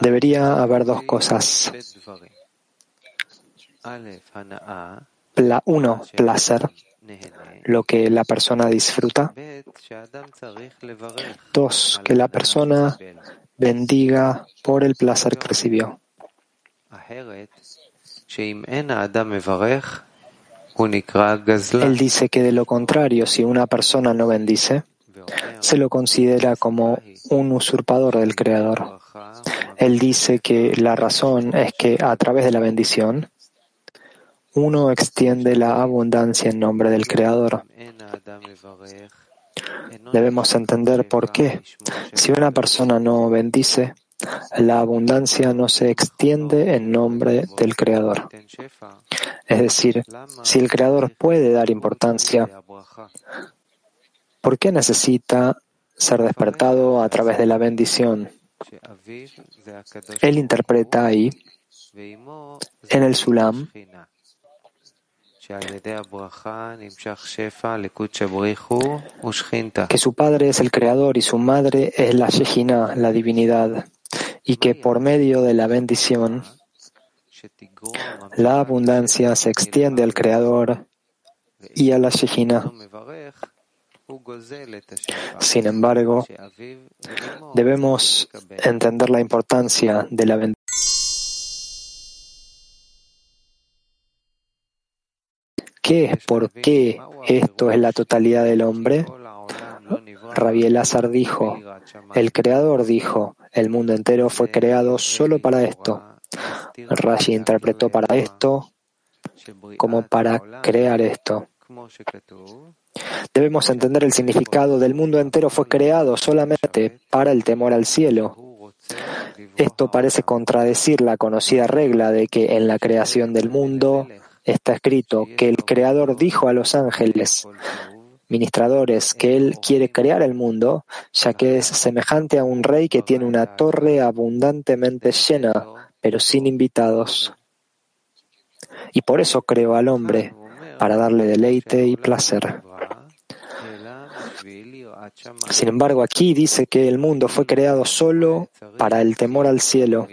debería haber dos cosas. Uno, placer, lo que la persona disfruta. Dos, que la persona bendiga por el placer que recibió. Él dice que de lo contrario, si una persona no bendice, se lo considera como un usurpador del Creador. Él dice que la razón es que a través de la bendición, uno extiende la abundancia en nombre del Creador. Debemos entender por qué. Si una persona no bendice, la abundancia no se extiende en nombre del Creador. Es decir, si el Creador puede dar importancia, ¿por qué necesita ser despertado a través de la bendición? Él interpreta ahí, en el Sulam, que su padre es el creador y su madre es la Shejina, la divinidad, y que por medio de la bendición la abundancia se extiende al creador y a la Shejina. Sin embargo, debemos entender la importancia de la bendición. ¿Qué es por qué esto es la totalidad del hombre? Rabbi Elazar dijo, el Creador dijo, el mundo entero fue creado solo para esto. Rashi interpretó para esto como para crear esto. Debemos entender el significado del mundo entero fue creado solamente para el temor al cielo. Esto parece contradecir la conocida regla de que en la creación del mundo está escrito que el Creador dijo a los ángeles, ministradores, que Él quiere crear el mundo, ya que es semejante a un rey que tiene una torre abundantemente llena, pero sin invitados. Y por eso creó al hombre, para darle deleite y placer. Sin embargo, aquí dice que el mundo fue creado solo para el temor al cielo,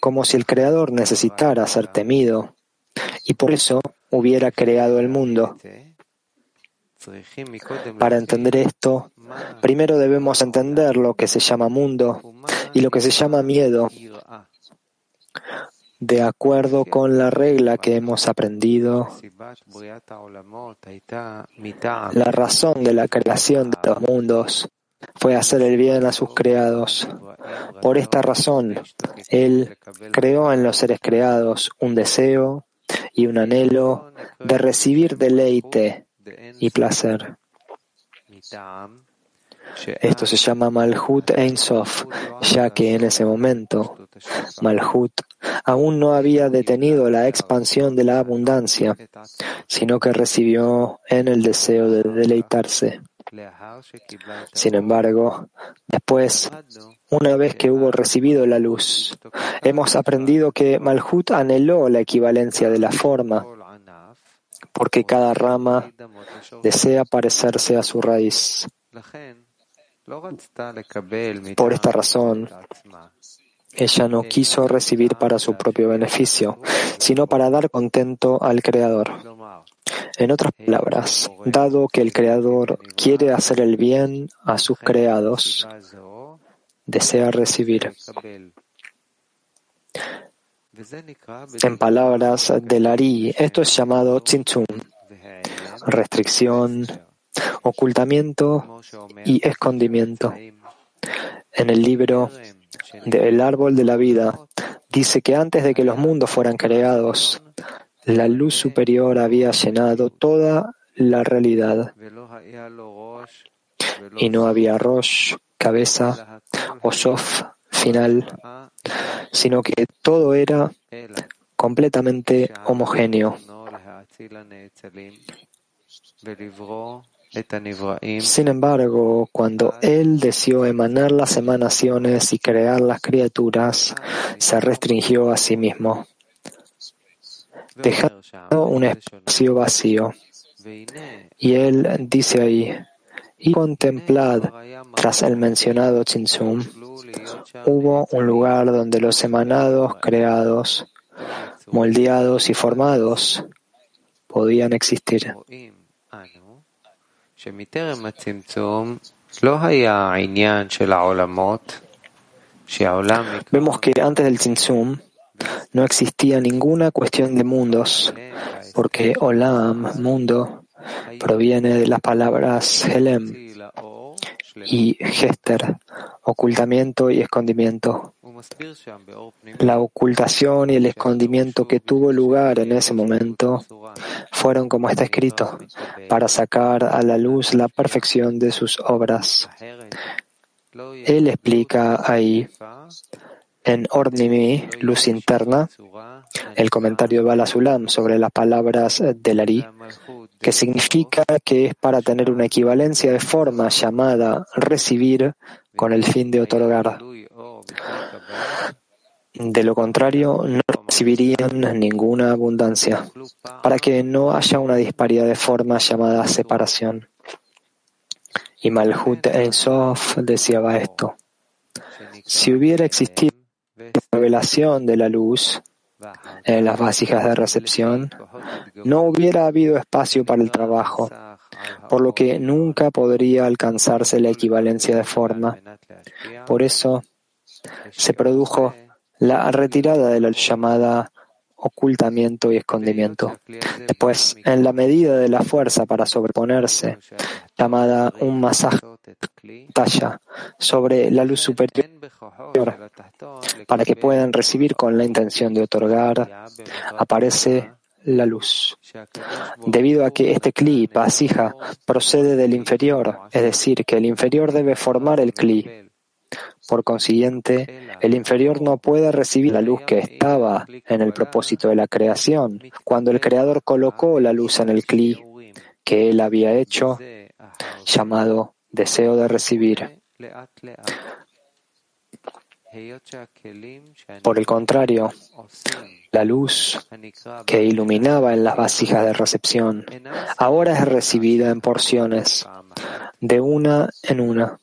como si el Creador necesitara ser temido y por eso hubiera creado el mundo. Para entender esto, primero debemos entender lo que se llama mundo y lo que se llama miedo, de acuerdo con la regla que hemos aprendido. La razón de la creación de los mundos fue hacer el bien a sus creados. Por esta razón, Él creó en los seres creados un deseo y un anhelo de recibir deleite y placer. Esto se llama Malhut Ein Sof, ya que en ese momento Malhut. Aún no había detenido la expansión de la abundancia, sino que recibió en el deseo de deleitarse. Sin embargo, después, una vez que hubo recibido la luz, hemos aprendido que Malhut anheló la equivalencia de la forma, porque cada rama desea parecerse a su raíz. Por esta razón, ella no quiso recibir para su propio beneficio, sino para dar contento al Creador. En otras palabras, dado que el Creador quiere hacer el bien a sus creados, desea recibir. En palabras del Ari, esto es llamado tzimtzum, restricción, ocultamiento y escondimiento. En el libro del árbol de la vida dice que antes de que los mundos fueran creados, la luz superior había llenado toda la realidad y no había Rosh, cabeza, o Sof, final, sino que todo era completamente homogéneo. Sin embargo, cuando Él deseó emanar las emanaciones y crear las criaturas, se restringió a sí mismo, dejando un espacio vacío. Y Él dice ahí, y contemplad, tras el mencionado Chinsum, hubo un lugar donde los emanados creados, moldeados y formados podían existir. Vemos que antes del Tzimtzum no existía ninguna cuestión de mundos, porque Olam, mundo, proviene de las palabras Helem y Gester, ocultamiento y escondimiento. La ocultación y el escondimiento que tuvo lugar en ese momento fueron, como está escrito, para sacar a la luz la perfección de sus obras. Él explica ahí, en Ordnimi, luz interna, el comentario de Balasulam sobre las palabras del Ari, que significa que es para tener una equivalencia de forma llamada recibir con el fin de otorgar. De lo contrario, no recibirían ninguna abundancia, para que no haya una disparidad de forma llamada separación. Y Malhut Sof deseaba esto. Si hubiera existido la revelación de la luz en las vasijas de recepción, no hubiera habido espacio para el trabajo, por lo que nunca podría alcanzarse la equivalencia de forma. Por eso se produjo la retirada de la llamada ocultamiento y escondimiento. Después, en la medida de la fuerza para sobreponerse, llamada un masaje talla sobre la luz superior para que puedan recibir con la intención de otorgar, aparece la luz. Debido a que este cli, vasija, procede del inferior, es decir, que el inferior debe formar el cli, por consiguiente, el inferior no puede recibir la luz que estaba en el propósito de la creación, cuando el Creador colocó la luz en el cli que él había hecho, llamado deseo de recibir. Por el contrario, la luz que iluminaba en las vasijas de recepción ahora es recibida en porciones, de una en una.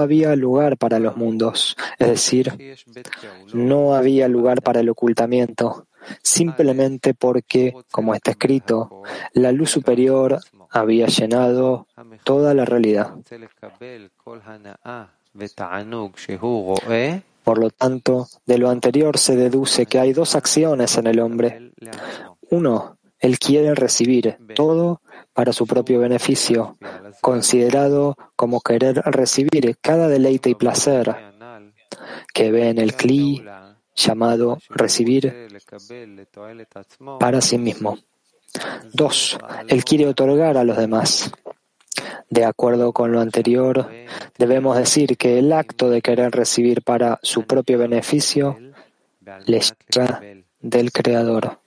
Había lugar para los mundos, es decir, no había lugar para el ocultamiento, simplemente porque, como está escrito, la luz superior había llenado toda la realidad. Por lo tanto, de lo anterior se deduce que hay dos acciones en el hombre. Uno, él quiere recibir todo para su propio beneficio, considerado como querer recibir cada deleite y placer que ve en el cli llamado recibir para sí mismo. Dos, él quiere otorgar a los demás. De acuerdo con lo anterior, debemos decir que el acto de querer recibir para su propio beneficio le llega del Creador.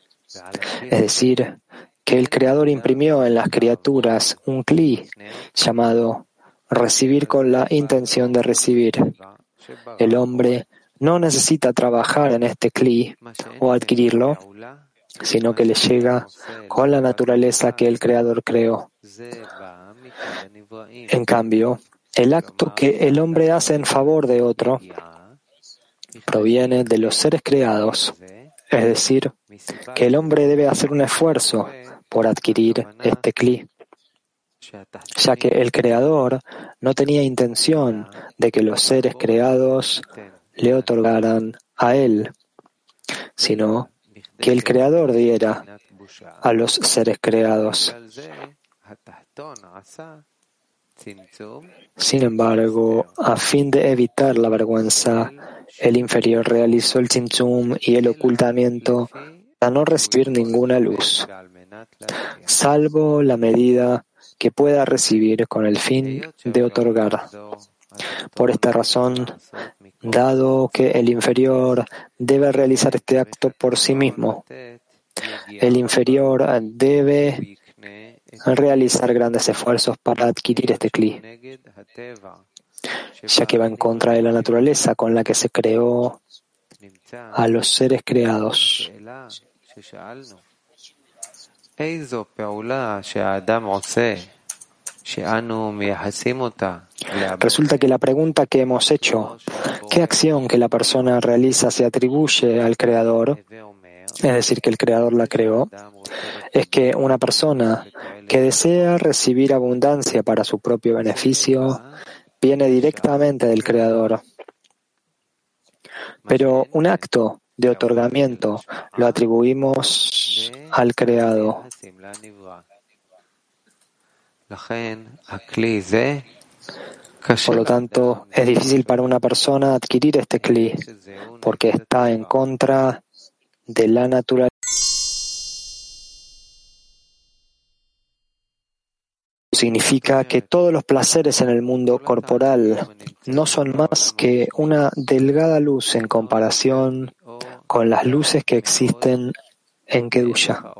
Es decir, que el Creador imprimió en las criaturas un cli llamado recibir con la intención de recibir. El hombre no necesita trabajar en este cli o adquirirlo, sino que le llega con la naturaleza que el Creador creó. En cambio, el acto que el hombre hace en favor de otro proviene de los seres creados, es decir, que el hombre debe hacer un esfuerzo por adquirir este cli, ya que el Creador no tenía intención de que los seres creados le otorgaran a él, sino que el Creador diera a los seres creados. Sin embargo, a fin de evitar la vergüenza, el inferior realizó el tzimtzum y el ocultamiento para no recibir ninguna luz salvo la medida que pueda recibir con el fin de otorgar. Por esta razón, dado que el inferior debe realizar este acto por sí mismo, el inferior debe realizar grandes esfuerzos para adquirir este cli, ya que va en contra de la naturaleza con la que se creó a los seres creados. Resulta que la pregunta que hemos hecho, ¿qué acción que la persona realiza se atribuye al Creador? Es decir, que el Creador la creó. Es que una persona que desea recibir abundancia para su propio beneficio viene directamente del Creador. Pero un acto de otorgamiento lo atribuimos al creado. Por lo tanto, es difícil para una persona adquirir este cli porque está en contra de la naturaleza. Significa que todos los placeres en el mundo corporal no son más que una delgada luz en comparación con las luces que existen en Kedusha.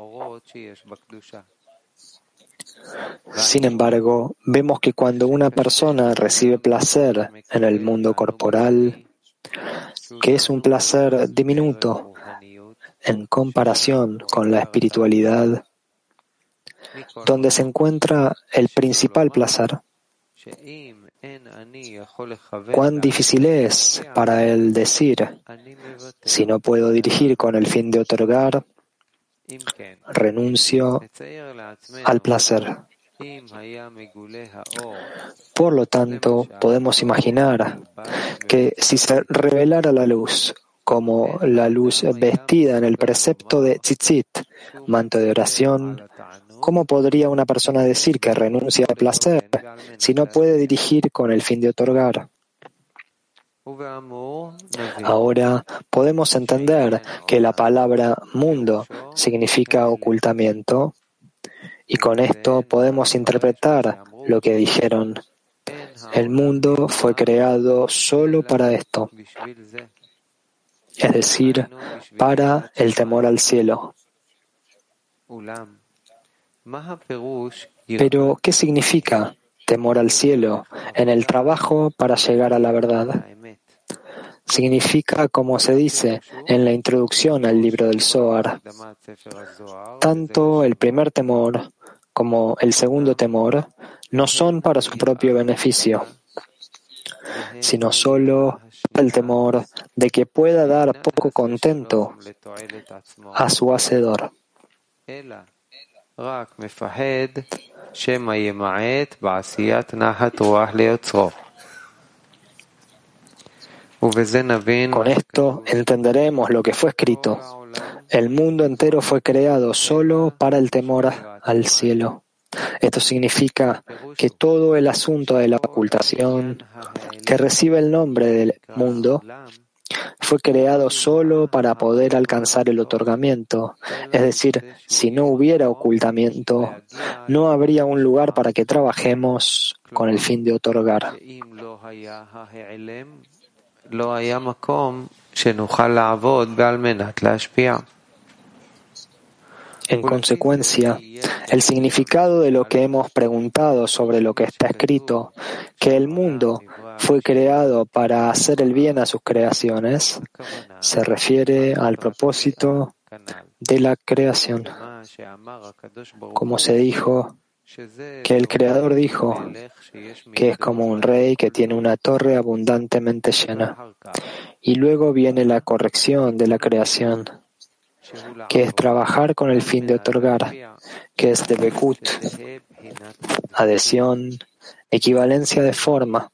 Sin embargo, vemos que cuando una persona recibe placer en el mundo corporal, que es un placer diminuto en comparación con la espiritualidad, donde se encuentra el principal placer, cuán difícil es para él decir, si no puedo dirigir con el fin de otorgar, renuncio al placer. Por lo tanto, podemos imaginar que si se revelara la luz como la luz vestida en el precepto de tzitzit, manto de oración, ¿cómo podría una persona decir que renuncia al placer si no puede dirigir con el fin de otorgar? Ahora podemos entender que la palabra mundo significa ocultamiento y con esto podemos interpretar lo que dijeron. El mundo fue creado solo para esto, es decir, para el temor al cielo. Pero, ¿qué significa temor al cielo en el trabajo para llegar a la verdad? significa, como se dice en la introducción al libro del Zohar, tanto el primer temor como el segundo temor no son para su propio beneficio, sino solo el temor de que pueda dar poco contento a su hacedor. Con esto entenderemos lo que fue escrito. El mundo entero fue creado solo para el temor al cielo. Esto significa que todo el asunto de la ocultación, que recibe el nombre del mundo, fue creado solo para poder alcanzar el otorgamiento. Es decir, si no hubiera ocultamiento, no habría un lugar para que trabajemos con el fin de otorgar. En consecuencia, el significado de lo que hemos preguntado sobre lo que está escrito, que el mundo fue creado para hacer el bien a sus creaciones, se refiere al propósito de la creación. Como se dijo, que el Creador dijo que es como un rey que tiene una torre abundantemente llena. Y luego viene la corrección de la creación, que es trabajar con el fin de otorgar, que es de Bekut, adhesión, equivalencia de forma,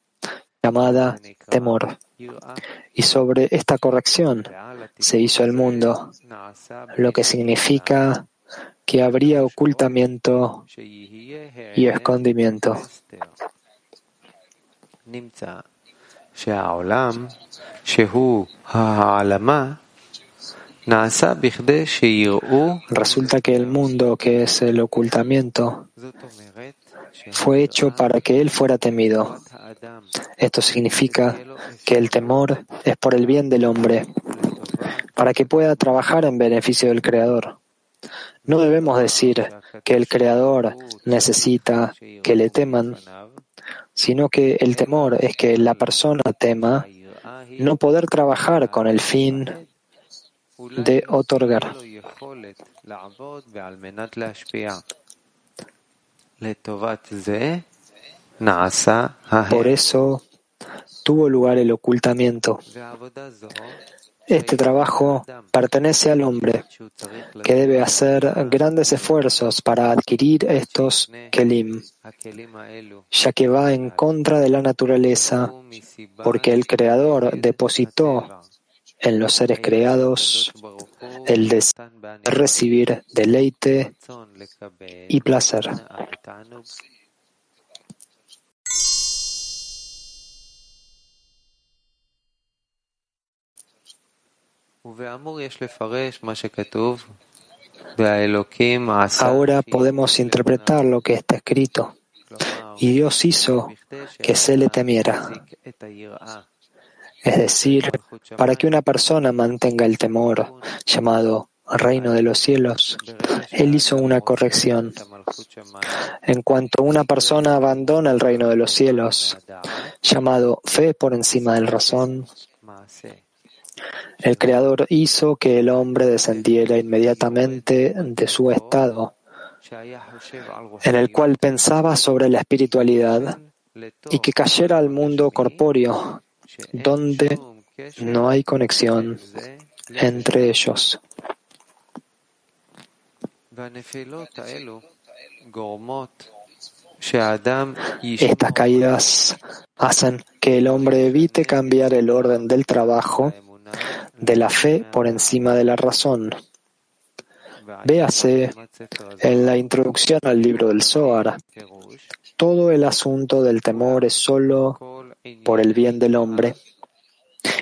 llamada temor. Y sobre esta corrección se hizo el mundo, lo que significa que habría ocultamiento y escondimiento. Resulta que el mundo, que es el ocultamiento, fue hecho para que él fuera temido. Esto significa que el temor es por el bien del hombre, para que pueda trabajar en beneficio del Creador. No debemos decir que el Creador necesita que le teman, sino que el temor es que la persona tema no poder trabajar con el fin de otorgar. Por eso tuvo lugar el ocultamiento. Este trabajo pertenece al hombre, que debe hacer grandes esfuerzos para adquirir estos kelim, ya que va en contra de la naturaleza, porque el Creador depositó en los seres creados el deseo de recibir deleite y placer. Ahora podemos interpretar lo que está escrito. Y Dios hizo que se le temiera. Es decir, para que una persona mantenga el temor, llamado reino de los cielos, Él hizo una corrección. En cuanto una persona abandona el reino de los cielos, llamado fe por encima del razón, el Creador hizo que el hombre descendiera inmediatamente de su estado, en el cual pensaba sobre la espiritualidad, y que cayera al mundo corpóreo, donde no hay conexión entre ellos. Estas caídas hacen que el hombre evite cambiar el orden del trabajo de la fe por encima de la razón. Véase en la introducción al libro del Zohar. Todo el asunto del temor es solo por el bien del hombre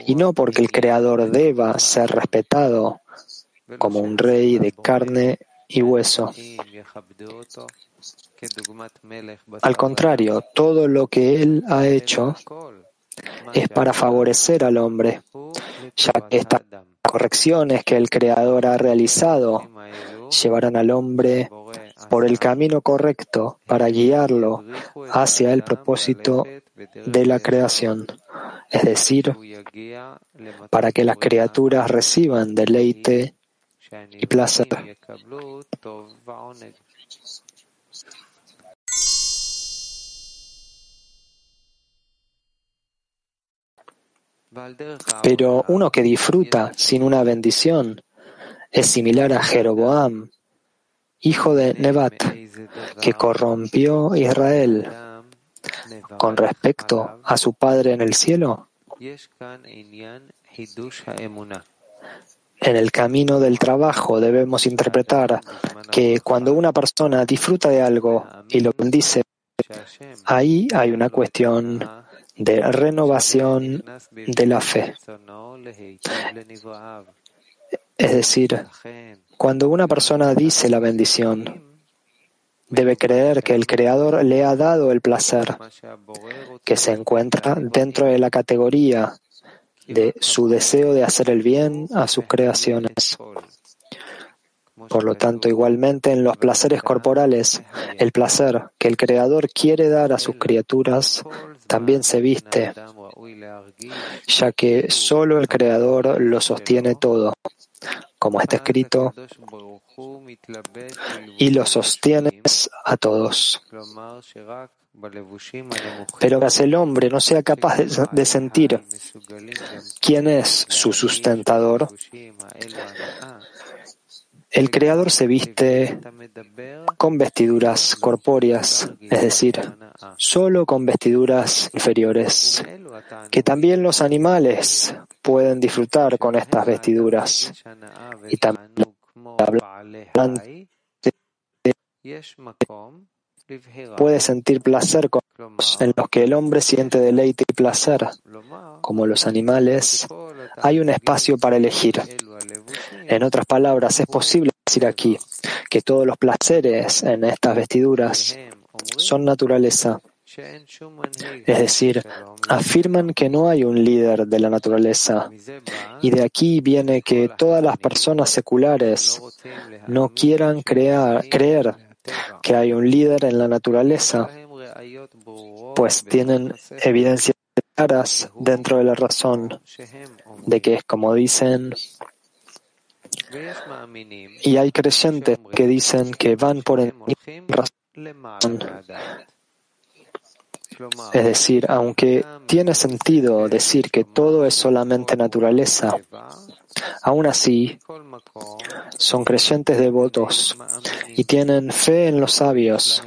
y no porque el Creador deba ser respetado como un rey de carne y hueso. Al contrario, todo lo que Él ha hecho es para favorecer al hombre, ya que estas correcciones que el Creador ha realizado llevarán al hombre por el camino correcto para guiarlo hacia el propósito de la creación, es decir, para que las criaturas reciban deleite y placer. Pero uno que disfruta sin una bendición es similar a Jeroboam, hijo de Nebat, que corrompió Israel. Con respecto a su padre en el cielo, en el camino del trabajo debemos interpretar que cuando una persona disfruta de algo y lo bendice, ahí hay una cuestión de renovación de la fe. Es decir, cuando una persona dice la bendición, debe creer que el Creador le ha dado el placer, que se encuentra dentro de la categoría de su deseo de hacer el bien a sus creaciones. Por lo tanto, igualmente en los placeres corporales, el placer que el Creador quiere dar a sus criaturas también se viste, ya que solo el Creador lo sostiene todo, como está escrito, y lo sostienes a todos. Pero que el hombre no sea capaz de sentir quién es su sustentador, el Creador se viste con vestiduras corpóreas, es decir, solo con vestiduras inferiores, que también los animales pueden disfrutar con estas vestiduras. Y también puede sentir placer con los en los que el hombre siente deleite y placer. Como los animales, hay un espacio para elegir. En otras palabras, es posible decir aquí que todos los placeres en estas vestiduras son naturaleza. Es decir, afirman que no hay un líder de la naturaleza. Y de aquí viene que todas las personas seculares no quieran creer que hay un líder en la naturaleza, pues tienen evidencias claras dentro de la razón de que es como dicen, y hay creyentes que dicen que van por el razón Es decir, aunque tiene sentido decir que todo es solamente naturaleza, aún así son creyentes devotos y tienen fe en los sabios,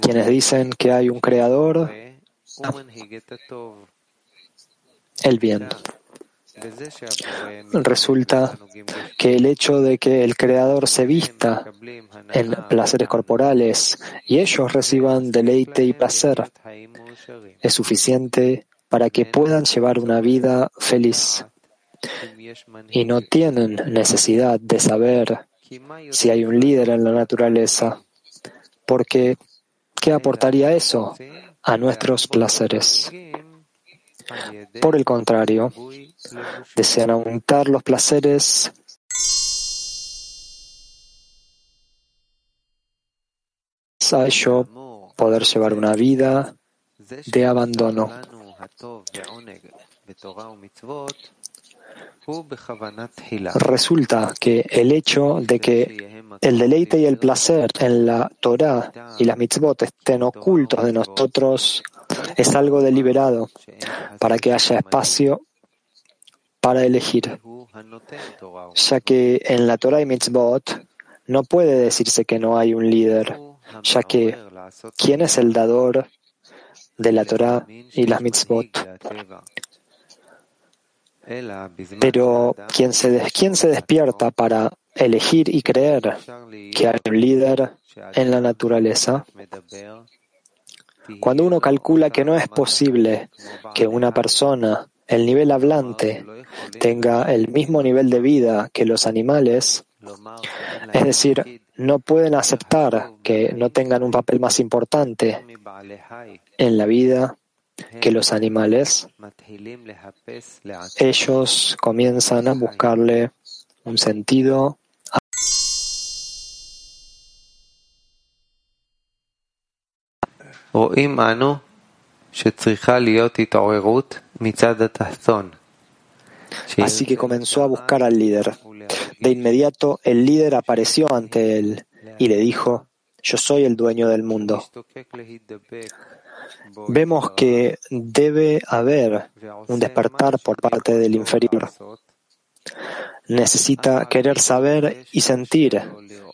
quienes dicen que hay un creador, el bien. Resulta que el hecho de que el Creador se vista en placeres corporales y ellos reciban deleite y placer es suficiente para que puedan llevar una vida feliz. y no tienen necesidad de saber si hay un líder en la naturaleza, porque ¿qué aportaría eso a nuestros placeres? Por el contrario, desean aumentar los placeres a ello poder llevar una vida de abandono. Resulta que el hecho de que el deleite y el placer en la Torah y las mitzvot estén ocultos de nosotros es algo deliberado para que haya espacio para elegir, ya que en la Torah y mitzvot no puede decirse que no hay un líder, ya que ¿quién es el dador de la Torah y las mitzvot? Pero ¿quién se, ¿quién se despierta para elegir y creer que hay un líder en la naturaleza? Cuando uno calcula que no es posible que una persona, el nivel hablante, tenga el mismo nivel de vida que los animales, es decir, no pueden aceptar que no tengan un papel más importante en la vida que los animales, ellos comienzan a buscarle un sentido Así que comenzó a buscar al líder. De inmediato el líder apareció ante él y le dijo, yo soy el dueño del mundo. Vemos que debe haber un despertar por parte del inferior. Necesita querer saber y sentir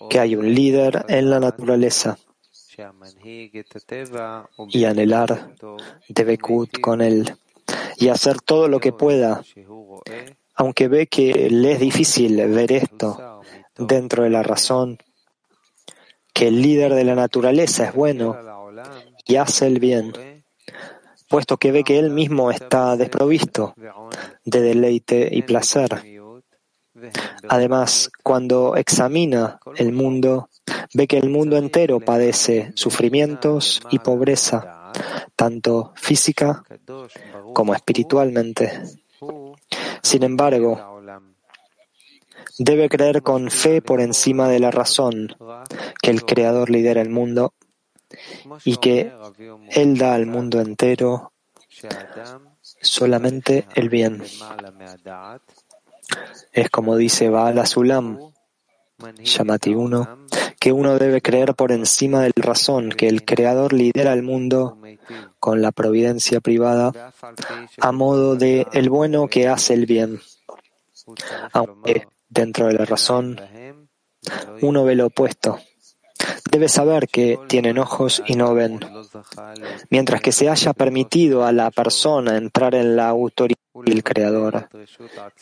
que hay un líder en la naturaleza y anhelar Debekut con él y hacer todo lo que pueda, aunque ve que le es difícil ver esto dentro de la razón, que el líder de la naturaleza es bueno y hace el bien, puesto que ve que él mismo está desprovisto de deleite y placer. Además, cuando examina el mundo, ve que el mundo entero padece sufrimientos y pobreza, tanto física como espiritualmente. Sin embargo, debe creer con fe por encima de la razón que el Creador lidera el mundo y que Él da al mundo entero solamente el bien. Es como dice Baal Azulam, Yamati 1, que uno debe creer por encima de la razón que el Creador lidera el mundo con la providencia privada a modo de el bueno que hace el bien. Aunque dentro de la razón uno ve lo opuesto. Debe saber que tienen ojos y no ven. Mientras que se haya permitido a la persona entrar en la autoridad del Creador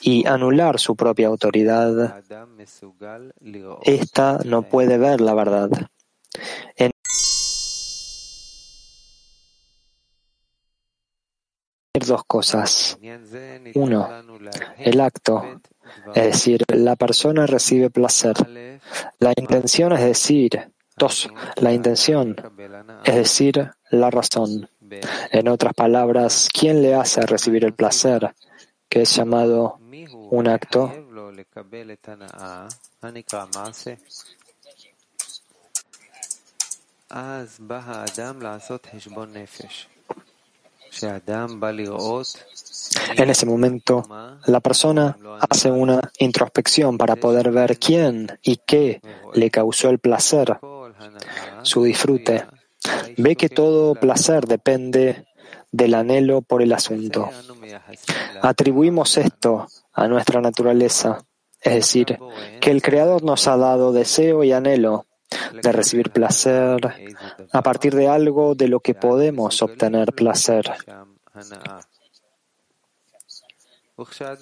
y anular su propia autoridad, ésta no puede ver la verdad. En dos cosas. Uno, el acto, es decir, la persona recibe placer. La intención es decir, dos, la intención, es decir, la razón. En otras palabras, ¿quién le hace recibir el placer, que es llamado un acto? En ese momento, la persona hace una introspección para poder ver quién y qué le causó el placer, su disfrute, ve que todo placer depende del anhelo por el asunto. Atribuimos esto a nuestra naturaleza, es decir, que el Creador nos ha dado deseo y anhelo de recibir placer a partir de algo de lo que podemos obtener placer.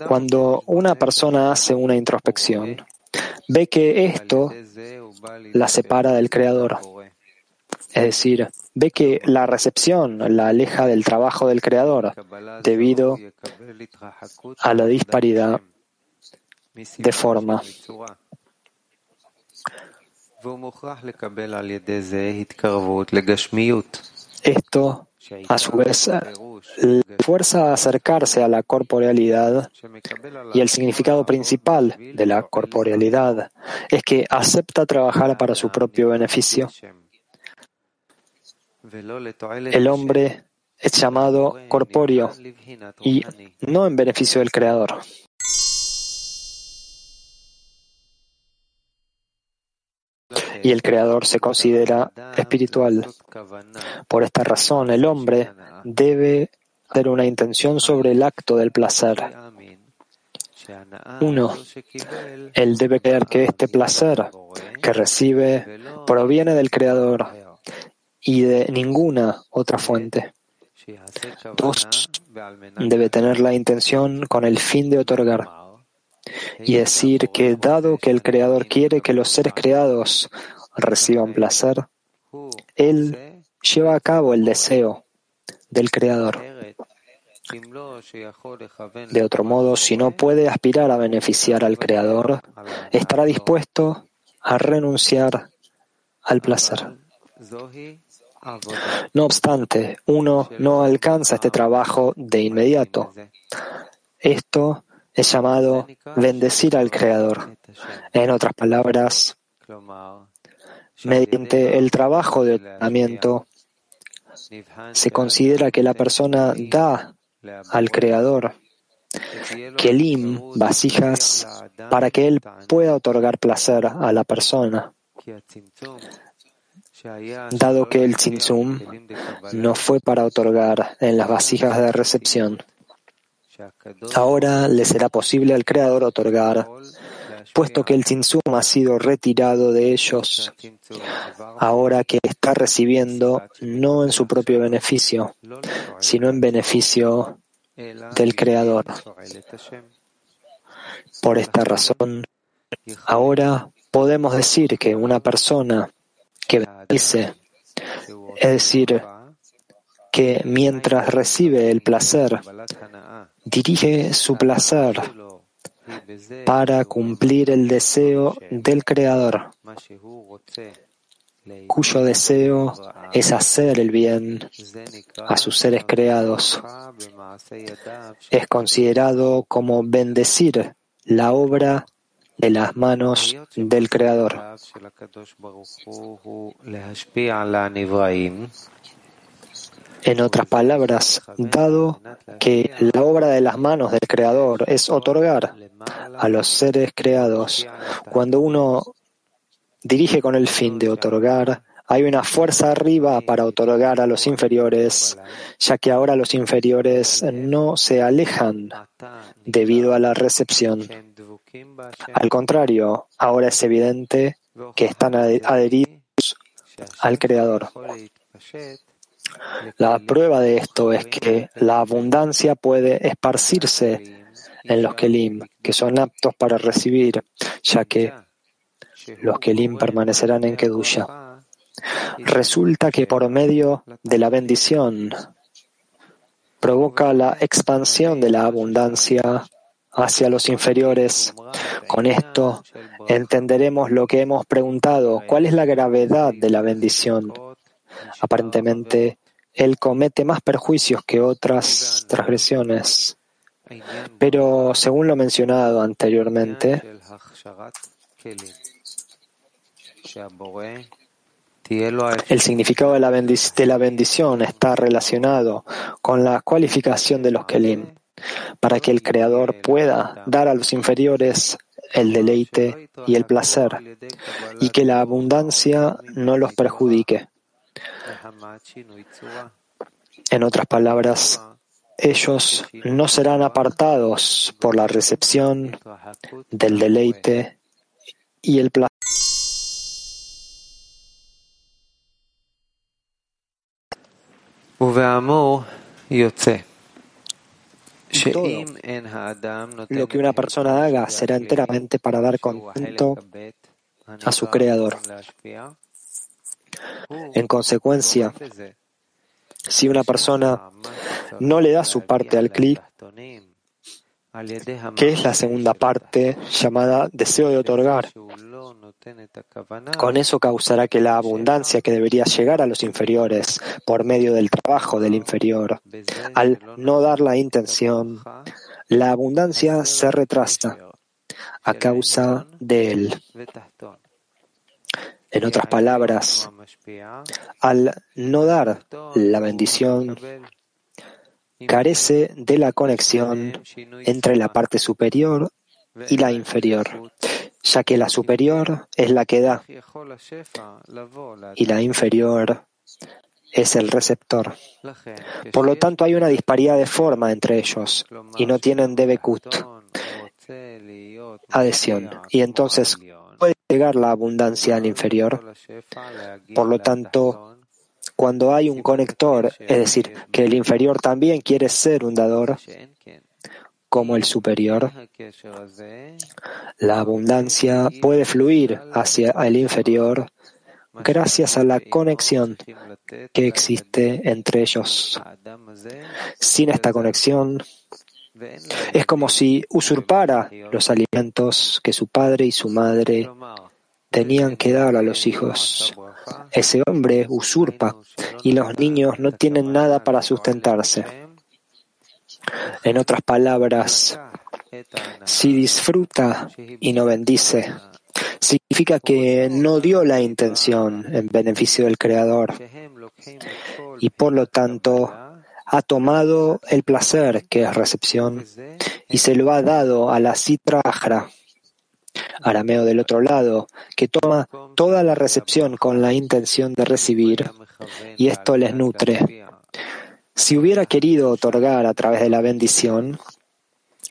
Cuando una persona hace una introspección, ve que esto la separa del Creador. Es decir, ve que la recepción la aleja del trabajo del Creador debido a la disparidad de forma. Esto, a su vez, fuerza a acercarse a la corporealidad y el significado principal de la corporealidad es que acepta trabajar para su propio beneficio. El hombre es llamado corpóreo y no en beneficio del Creador. y el Creador se considera espiritual. Por esta razón, el hombre debe tener una intención sobre el acto del placer. Uno, él debe creer que este placer que recibe proviene del Creador y de ninguna otra fuente. Dos, debe tener la intención con el fin de otorgar y decir que dado que el Creador quiere que los seres creados reciban placer, Él lleva a cabo el deseo del Creador. De otro modo, si no puede aspirar a beneficiar al Creador, estará dispuesto a renunciar al placer. No obstante, uno no alcanza este trabajo de inmediato. Esto es llamado bendecir al Creador. En otras palabras, mediante el trabajo de entrenamiento, se considera que la persona da al Creador kelim, vasijas, para que él pueda otorgar placer a la persona. Dado que el tzimtzum no fue para otorgar en las vasijas de recepción, Ahora le será posible al Creador otorgar, puesto que el Tzimtzum ha sido retirado de ellos, ahora que está recibiendo no en su propio beneficio, sino en beneficio del Creador. Por esta razón, ahora podemos decir que una persona que bendice, es decir, que mientras recibe el placer, dirige su placer para cumplir el deseo del Creador, cuyo deseo es hacer el bien a sus seres creados. Es considerado como bendecir la obra de las manos del Creador. En otras palabras, dado que la obra de las manos del Creador es otorgar a los seres creados, cuando uno dirige con el fin de otorgar, hay una fuerza arriba para otorgar a los inferiores, ya que ahora los inferiores no se alejan debido a la recepción. Al contrario, ahora es evidente que están adheridos al Creador. La prueba de esto es que la abundancia puede esparcirse en los Kelim, que son aptos para recibir, ya que los Kelim permanecerán en Kedusha. Resulta que por medio de la bendición provoca la expansión de la abundancia hacia los inferiores. Con esto entenderemos lo que hemos preguntado, ¿cuál es la gravedad de la bendición? Aparentemente, él comete más perjuicios que otras transgresiones. Pero, según lo mencionado anteriormente, el significado de la, bendición está relacionado con la cualificación de los Kelim, para que el Creador pueda dar a los inferiores el deleite y el placer, y que la abundancia no los perjudique. En otras palabras, ellos no serán apartados por la recepción del deleite y el placer. Todo lo que una persona haga será enteramente para dar contento a su creador. En consecuencia, si una persona no le da su parte al clic, que es la segunda parte llamada deseo de otorgar, con eso causará que la abundancia que debería llegar a los inferiores por medio del trabajo del inferior, al no dar la intención, la abundancia se retrasa a causa de él. En otras palabras, al no dar la bendición, carece de la conexión entre la parte superior y la inferior, ya que la superior es la que da y la inferior es el receptor. Por lo tanto, hay una disparidad de forma entre ellos y no tienen debekut, adhesión. Y entonces puede llegar la abundancia al inferior. Por lo tanto, cuando hay un conector, es decir, que el inferior también quiere ser un dador, como el superior, la abundancia puede fluir hacia el inferior gracias a la conexión que existe entre ellos. Sin esta conexión, es como si usurpara los alimentos que su padre y su madre tenían que dar a los hijos. Ese hombre usurpa y los niños no tienen nada para sustentarse. En otras palabras, si disfruta y no bendice, significa que no dio la intención en beneficio del Creador y por lo tanto ha tomado el placer que es recepción y se lo ha dado a la citra arameo del otro lado, que toma toda la recepción con la intención de recibir y esto les nutre. Si hubiera querido otorgar a través de la bendición,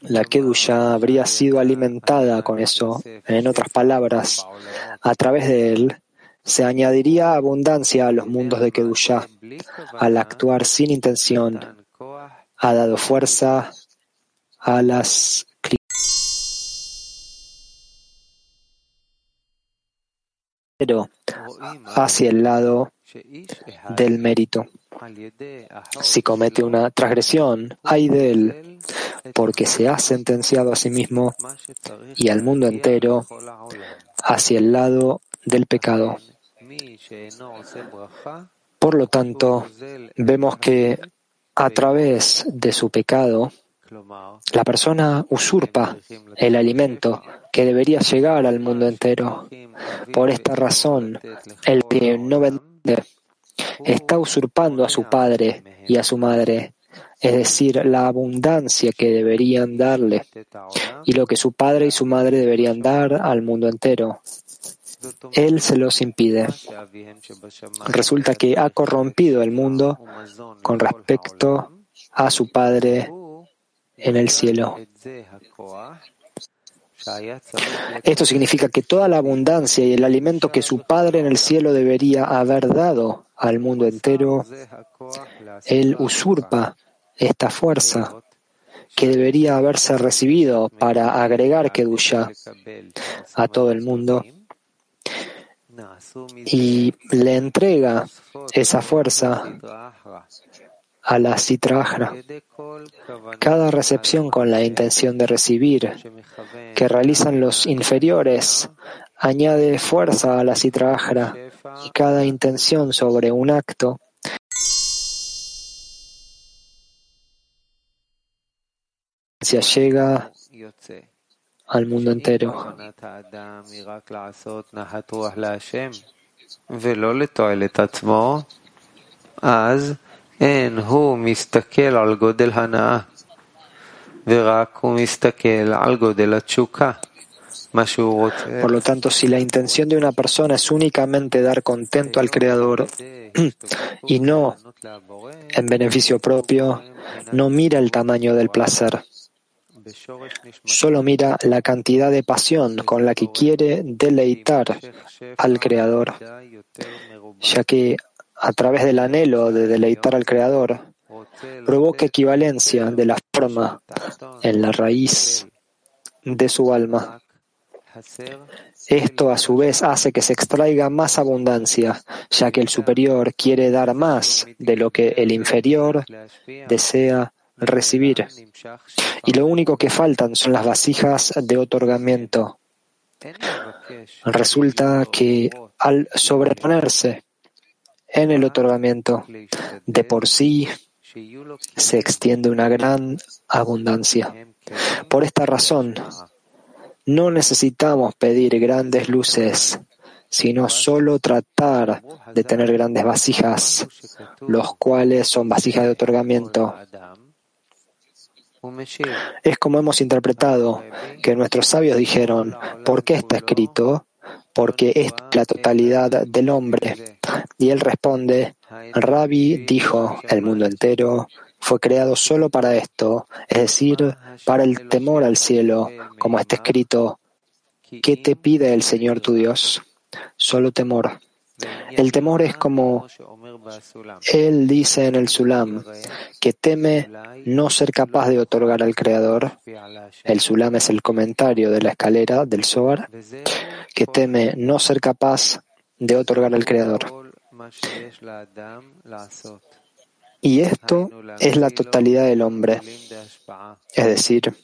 la Kedusha habría sido alimentada con eso. En otras palabras, a través de él se añadiría abundancia a los mundos de Kedusha. Al actuar sin intención, ha dado fuerza a las hacia el lado del mérito. Si comete una transgresión, hay de él, porque se ha sentenciado a sí mismo y al mundo entero hacia el lado del pecado. Por lo tanto, vemos que a través de su pecado, la persona usurpa el alimento que debería llegar al mundo entero. Por esta razón, el que no vende está usurpando a su padre y a su madre, es decir, la abundancia que deberían darle y lo que su padre y su madre deberían dar al mundo entero. Él se los impide. Resulta que ha corrompido el mundo con respecto a su Padre en el cielo. Esto significa que toda la abundancia y el alimento que su Padre en el cielo debería haber dado al mundo entero, Él usurpa esta fuerza que debería haberse recibido para agregar Kedusha a todo el mundo. Y le entrega esa fuerza a la Sitra Cada recepción con la intención de recibir que realizan los inferiores añade fuerza a la Sitra y cada intención sobre un acto llega al mundo entero. אין הוא מסתכל על גודל הנאה, ורק הוא מסתכל על גודל התשוקה. Por lo tanto, si la intención de una persona es únicamente dar contento al Creador y no en beneficio propio, no mira el tamaño del placer. Solo mira la cantidad de pasión con la que quiere deleitar al Creador, ya que a través del anhelo de deleitar al Creador, provoca equivalencia de la forma en la raíz de su alma. Esto a su vez hace que se extraiga más abundancia, ya que el superior quiere dar más de lo que el inferior desea recibir. Y lo único que faltan son las vasijas de otorgamiento. Resulta que al sobreponerse en el otorgamiento, de por sí se extiende una gran abundancia. Por esta razón, no necesitamos pedir grandes luces, sino solo tratar de tener grandes vasijas, los cuales son vasijas de otorgamiento. Es como hemos interpretado que nuestros sabios dijeron, ¿por qué está escrito? Porque es la totalidad del hombre. Y él responde, Rabbi dijo, el mundo entero fue creado solo para esto, es decir, para el temor al cielo, como está escrito, ¿qué te pide el Señor tu Dios? Solo temor. El temor es como él dice en el Sulam, que teme no ser capaz de otorgar al Creador. El Sulam es el comentario de la escalera del Zohar, que teme no ser capaz de otorgar al Creador. Y esto es la totalidad del hombre. Es decir,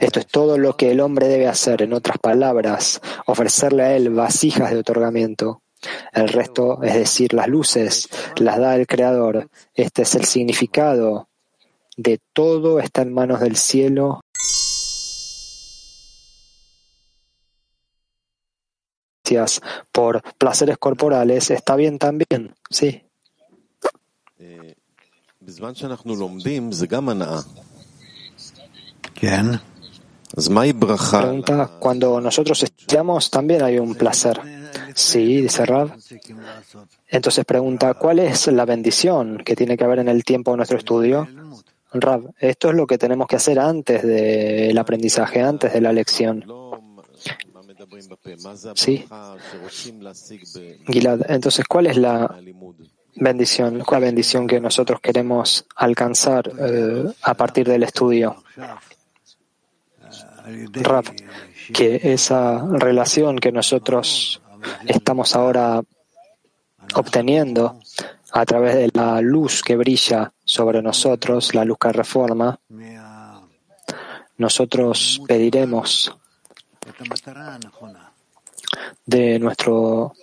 esto es todo lo que el hombre debe hacer, en otras palabras, ofrecerle a él vasijas de otorgamiento. El resto, es decir, las luces, las da el Creador. Este es el significado de todo está en manos del cielo. Por placeres corporales, está bien también, sí. Pregunta, cuando nosotros estudiamos también hay un placer. Sí, dice Rab. Entonces pregunta, ¿cuál es la bendición que tiene que haber en el tiempo de nuestro estudio? Rab, esto es lo que tenemos que hacer antes del aprendizaje, antes de la lección. Sí. Gilad, entonces, ¿cuál es la bendición? ¿Cuál bendición que nosotros queremos alcanzar eh, a partir del estudio? Rab, que esa relación que nosotros estamos ahora obteniendo a través de la luz que brilla sobre nosotros, la luz que reforma, nosotros pediremos de nuestro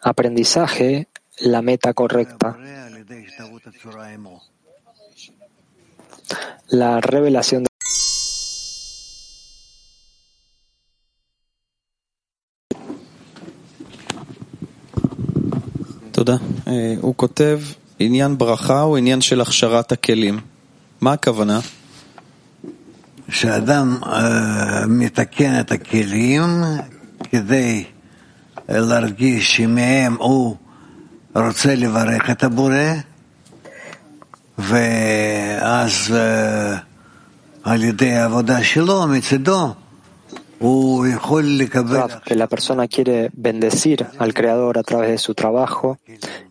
aprendizaje la meta correcta, la revelación de תודה. הוא כותב, עניין ברכה הוא עניין של הכשרת הכלים. מה הכוונה? שאדם מתקן את הכלים כדי להרגיש שמהם הוא רוצה לברך את הבורא, ואז על ידי העבודה שלו, מצידו, que la persona quiere bendecir al Creador a través de su trabajo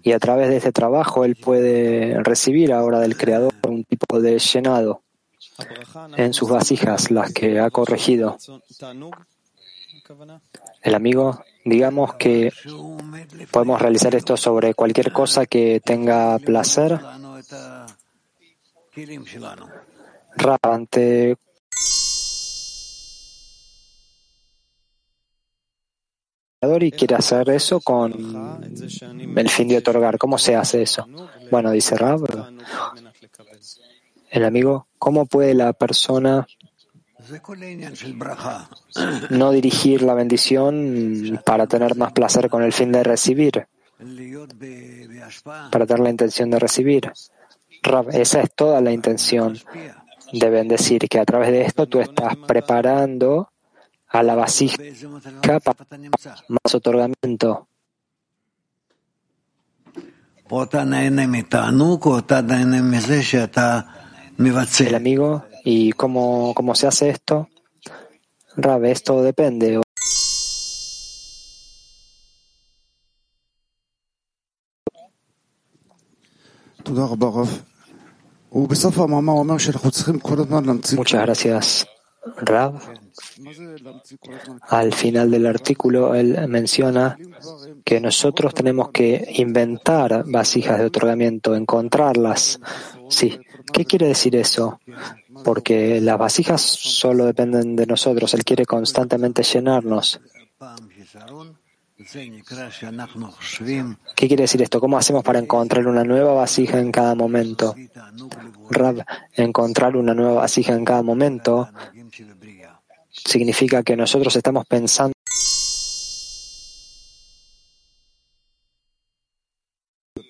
y a través de este trabajo él puede recibir ahora del Creador un tipo de llenado en sus vasijas, las que ha corregido. El amigo, digamos que podemos realizar esto sobre cualquier cosa que tenga placer. ante y quiere hacer eso con el fin de otorgar. ¿Cómo se hace eso? Bueno, dice Rab, el amigo, ¿cómo puede la persona no dirigir la bendición para tener más placer con el fin de recibir? Para tener la intención de recibir. Rab, esa es toda la intención de bendecir, que a través de esto tú estás preparando a la vasija más otorgamiento. El amigo, ¿y cómo, cómo se hace esto? Rab, esto depende. Muchas gracias, Rab. Al final del artículo, él menciona que nosotros tenemos que inventar vasijas de otorgamiento, encontrarlas. Sí. ¿Qué quiere decir eso? Porque las vasijas solo dependen de nosotros. Él quiere constantemente llenarnos. ¿Qué quiere decir esto? ¿Cómo hacemos para encontrar una nueva vasija en cada momento? Rab, encontrar una nueva vasija en cada momento significa que nosotros estamos pensando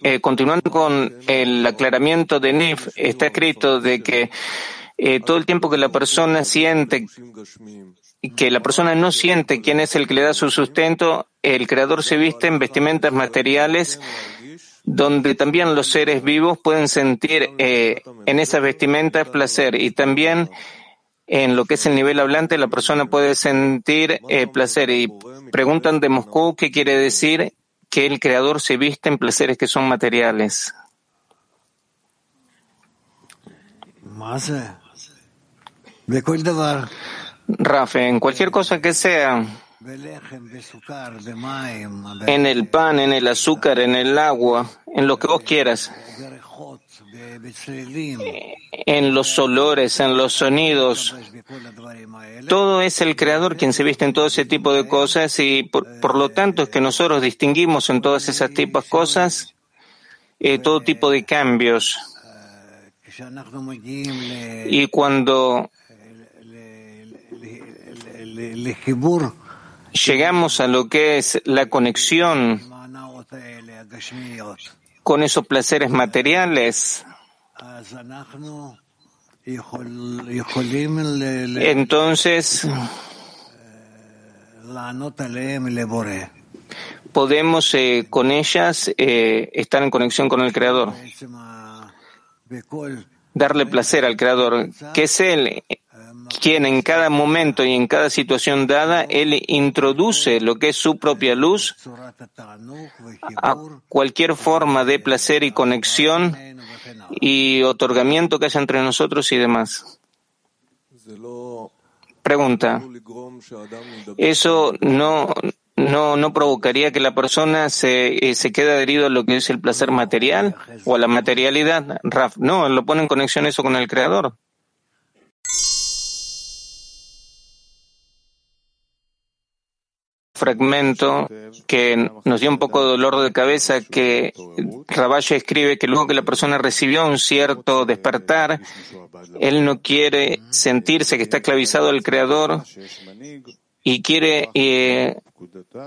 Eh, continuando con el aclaramiento de Nif, está escrito de que eh, todo el tiempo que la persona siente que la persona no siente quién es el que le da su sustento, el creador se viste en vestimentas materiales donde también los seres vivos pueden sentir eh, en esas vestimentas placer. Y también en lo que es el nivel hablante la persona puede sentir eh, placer. Y preguntan de Moscú qué quiere decir que el creador se viste en placeres que son materiales. Rafa, en cualquier cosa que sea, en el pan, en el azúcar, en el agua, en lo que vos quieras, en los olores, en los sonidos, todo es el creador quien se viste en todo ese tipo de cosas y por, lo tanto es que nosotros distinguimos en todas esas tipos de cosas eh, todo tipo de cambios. Y cuando llegamos a lo que es la conexión con esos placeres materiales, entonces podemos eh, con ellas eh, estar en conexión con el Creador, darle placer al Creador, que es Él quien en cada momento y en cada situación dada, Él introduce lo que es su propia luz a cualquier forma de placer y conexión y otorgamiento que haya entre nosotros y demás. Pregunta. ¿Eso no, no, no provocaría que la persona se, eh, se quede adherido a lo que es el placer material o a la materialidad? Raf, no, lo pone en conexión eso con el Creador. fragmento que nos dio un poco de dolor de cabeza que Raballe escribe que luego que la persona recibió un cierto despertar, él no quiere sentirse que está esclavizado al Creador y quiere, eh,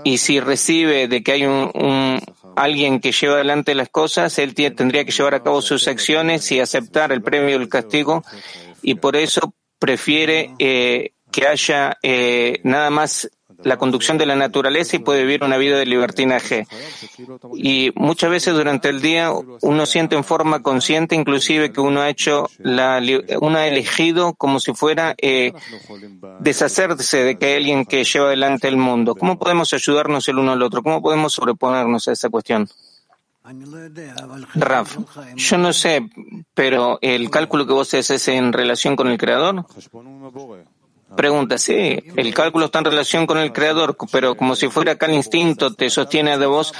y si recibe de que hay un, alguien que lleva adelante las cosas, él tendría que llevar a cabo sus acciones y aceptar el premio del castigo y por eso prefiere eh, que haya eh, nada más la conducción de la naturaleza y puede vivir una vida de libertinaje. Y muchas veces durante el día uno siente en forma consciente inclusive que uno ha hecho la, uno ha elegido como si fuera eh, deshacerse de que hay alguien que lleva adelante el mundo. ¿Cómo podemos ayudarnos el uno al otro? ¿Cómo podemos sobreponernos a esa cuestión? Raf, yo no sé, pero el cálculo que vos haces en relación con el creador, Pregunta, sí, el cálculo está en relación con el creador, pero como si fuera acá el instinto te sostiene de vos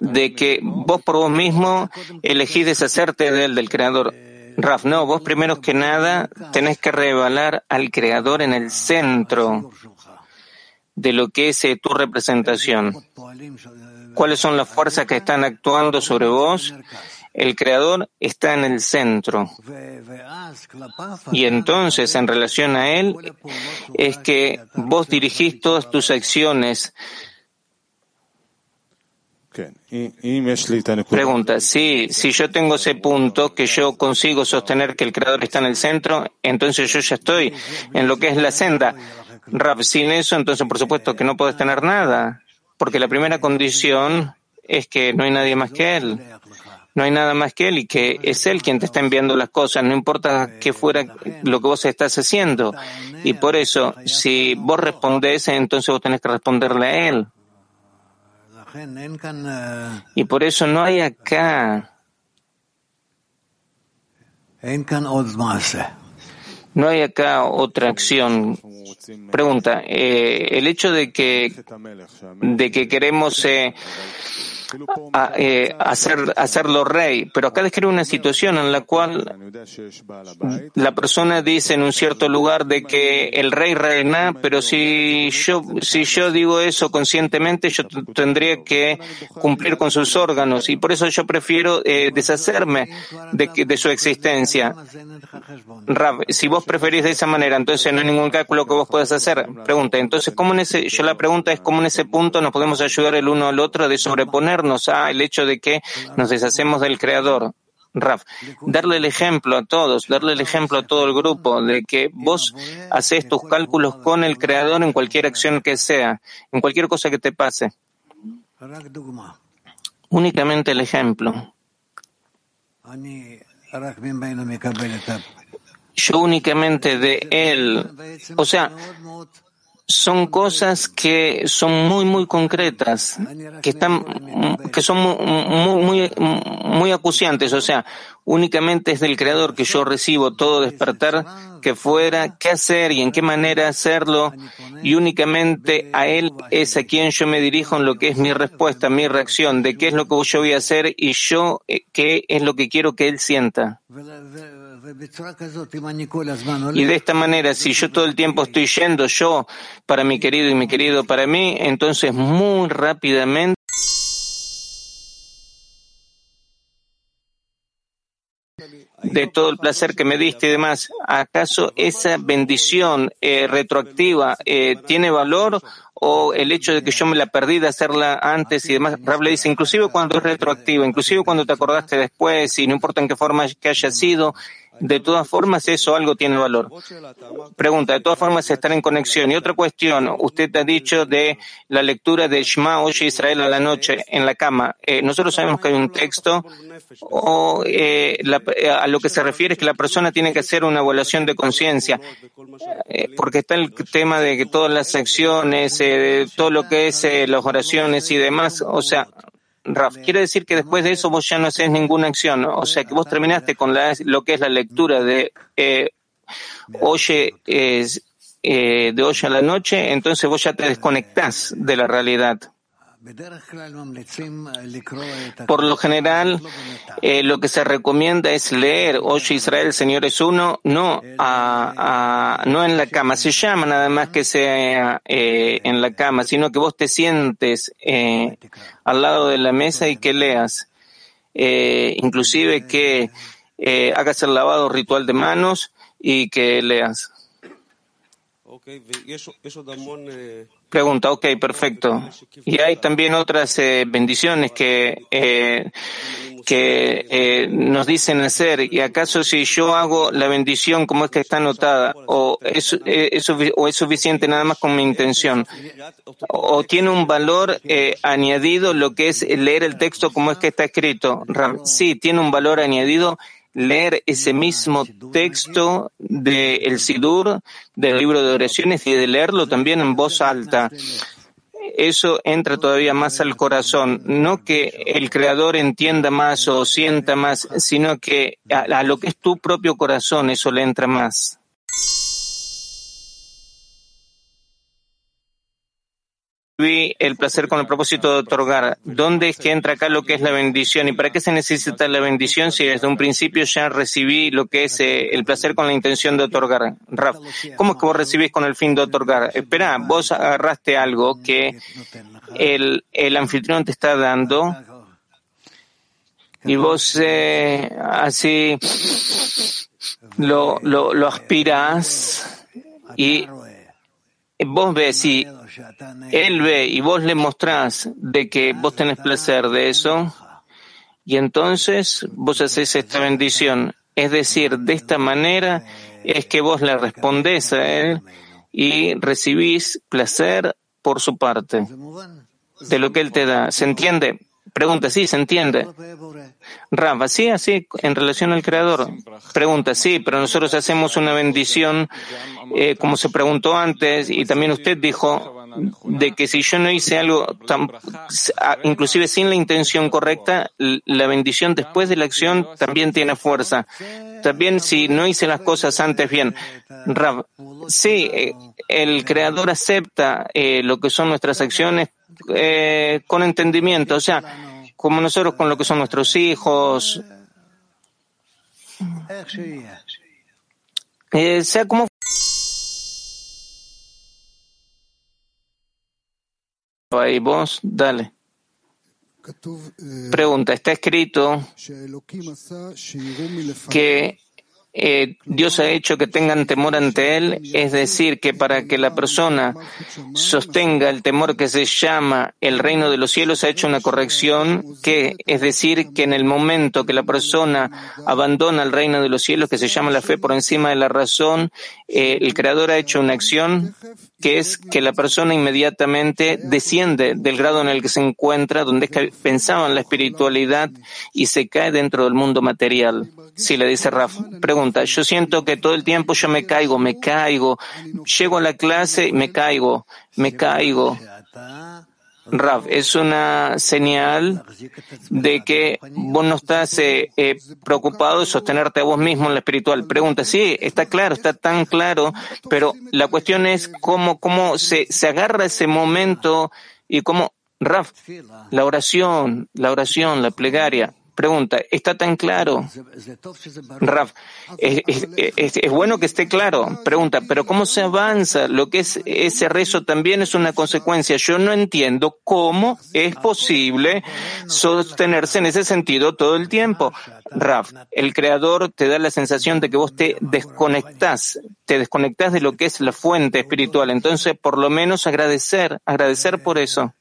de que vos por vos mismo elegís deshacerte de él, del creador. Raf, no, vos primero que nada tenés que revelar al creador en el centro de lo que es eh, tu representación. ¿Cuáles son las fuerzas que están actuando sobre vos el creador está en el centro. Y entonces, en relación a él, es que vos dirigís todas tus acciones. Pregunta, sí, si yo tengo ese punto que yo consigo sostener que el creador está en el centro, entonces yo ya estoy en lo que es la senda. Rab, sin eso, entonces por supuesto que no puedes tener nada, porque la primera condición es que no hay nadie más que Él. No hay nada más que Él y que es Él quien te está enviando las cosas, no importa qué fuera lo que vos estás haciendo. Y por eso, si vos respondés, entonces vos tenés que responderle a Él. Y por eso no hay acá no hay acá otra acción. Pregunta, eh, el hecho de que, de que queremos eh, a, eh, hacer, hacerlo rey, pero acá describe una situación en la cual la persona dice en un cierto lugar de que el rey reina, pero si yo, si yo digo eso conscientemente, yo tendría que cumplir con sus órganos. y por eso yo prefiero eh, deshacerme de, de su existencia. Rab, si vos preferís de esa manera, entonces no hay ningún cálculo que vos puedas hacer. Pregunta, entonces, ¿cómo en ese, yo la pregunta es cómo en ese punto nos podemos ayudar el uno al otro de sobreponernos a el hecho de que nos deshacemos del Creador? Raf, darle el ejemplo a todos, darle el ejemplo a todo el grupo de que vos haces tus cálculos con el Creador en cualquier acción que sea, en cualquier cosa que te pase. Únicamente el ejemplo. Yo únicamente de él, o sea, son cosas que son muy muy concretas, que están, que son muy, muy, muy acuciantes, o sea, únicamente es del creador que yo recibo todo despertar que fuera, qué hacer y en qué manera hacerlo, y únicamente a él es a quien yo me dirijo en lo que es mi respuesta, mi reacción, de qué es lo que yo voy a hacer y yo eh, qué es lo que quiero que él sienta. Y de esta manera, si yo todo el tiempo estoy yendo yo para mi querido y mi querido para mí, entonces muy rápidamente. De todo el placer que me diste y demás, ¿acaso esa bendición eh, retroactiva eh, tiene valor o el hecho de que yo me la perdí de hacerla antes y demás? Rab le dice, inclusive cuando es retroactiva, inclusive cuando te acordaste después y no importa en qué forma que haya sido, de todas formas, eso algo tiene valor. Pregunta, de todas formas, estar en conexión. Y otra cuestión, usted ha dicho de la lectura de Shema Oye Israel a la noche en la cama. Eh, nosotros sabemos que hay un texto o eh, eh, a lo que se refiere es que la persona tiene que hacer una evaluación de conciencia, porque está el tema de que todas las secciones, todo lo que es las oraciones y demás, o sea, Raf, quiere decir que después de eso vos ya no haces ninguna acción, o sea que vos terminaste con la, lo que es la lectura de eh, oye eh, de hoy a la noche, entonces vos ya te desconectás de la realidad. Por lo general, eh, lo que se recomienda es leer Oye Israel, el Señor es uno, no, a, no en la cama. Se llama nada más que sea eh, en la cama, sino que vos te sientes eh, al lado de la mesa y que leas. inclusive que hagas el lavado ritual de manos y que leas. Pregunta, ok, perfecto. Y hay también otras eh, bendiciones que, eh, que eh, nos dicen hacer. ¿Y acaso si yo hago la bendición como es que está anotada, o es, o es suficiente nada más con mi intención? ¿O tiene un valor añadido lo que es leer el texto como es que está escrito? Sí, tiene un valor añadido leer ese mismo texto del Sidur, del libro de oraciones, y de leerlo también en voz alta. Eso entra todavía más al corazón. No que el Creador entienda más o sienta más, sino que a, lo que es tu propio corazón eso le entra más. El placer con el propósito de otorgar. ¿Dónde es que entra acá lo que es la bendición? ¿Y para qué se necesita la bendición si desde un principio ya recibí lo que es eh, el placer con la intención de otorgar? Raf, ¿cómo es que vos recibís con el fin de otorgar? Espera, vos agarraste algo que el, el anfitrión te está dando y vos eh, así lo, lo, lo aspiras y vos ves y él ve y vos le mostrás de que vos tenés placer de eso, y entonces vos haces esta bendición. Es decir, de esta manera es que vos le respondés a él y recibís placer por su parte de lo que él te da. ¿Se entiende? Pregunta, sí, se entiende. Rafa, sí, así, en relación al Creador. Pregunta, sí, pero nosotros hacemos una bendición, eh, como se preguntó antes, y también usted dijo, de que si yo no hice algo, tan, inclusive sin la intención correcta, la bendición después de la acción también tiene fuerza. También si no hice las cosas antes bien. Rav, sí, eh, el Creador acepta eh, lo que son nuestras acciones eh, con entendimiento, o sea, como nosotros con lo que son nuestros hijos, eh, sea como ahí vos, dale. Pregunta, está escrito que eh, Dios ha hecho que tengan temor ante Él, es decir, que para que la persona sostenga el temor que se llama el reino de los cielos, ha hecho una corrección, que es decir, que en el momento que la persona abandona el reino de los cielos, que se llama la fe por encima de la razón, eh, el Creador ha hecho una acción que es que la persona inmediatamente desciende del grado en el que se encuentra, donde pensaba en la espiritualidad y se cae dentro del mundo material. Sí, le dice Raf. Pregunta, yo siento que todo el tiempo yo me caigo, me caigo, llego a la clase y me caigo, me caigo. Raf, es una señal de que vos no estás eh, eh, preocupado de sostenerte a vos mismo en la espiritual. Pregunta, sí, está claro, está tan claro, pero la cuestión es cómo, cómo se, se agarra ese momento y cómo, Raf, la oración, la oración, la plegaria, Pregunta, ¿está tan claro? Raf, es, bueno que esté claro. Pregunta, pero ¿cómo se avanza? Lo que es ese rezo también es una consecuencia. Yo no entiendo cómo es posible sostenerse en ese sentido todo el tiempo. Raf, el creador te da la sensación de que vos te desconectás, te desconectás de lo que es la fuente espiritual. Entonces, por lo menos agradecer, agradecer por eso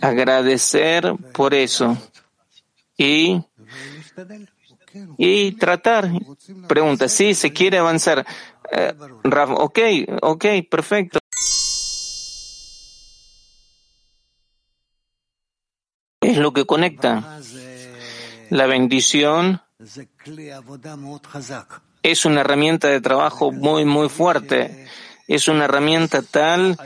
agradecer por eso y, y tratar. Pregunta, sí, se quiere avanzar. Eh, ok, ok, perfecto. Es lo que conecta. La bendición es una herramienta de trabajo muy, muy fuerte. Es una herramienta tal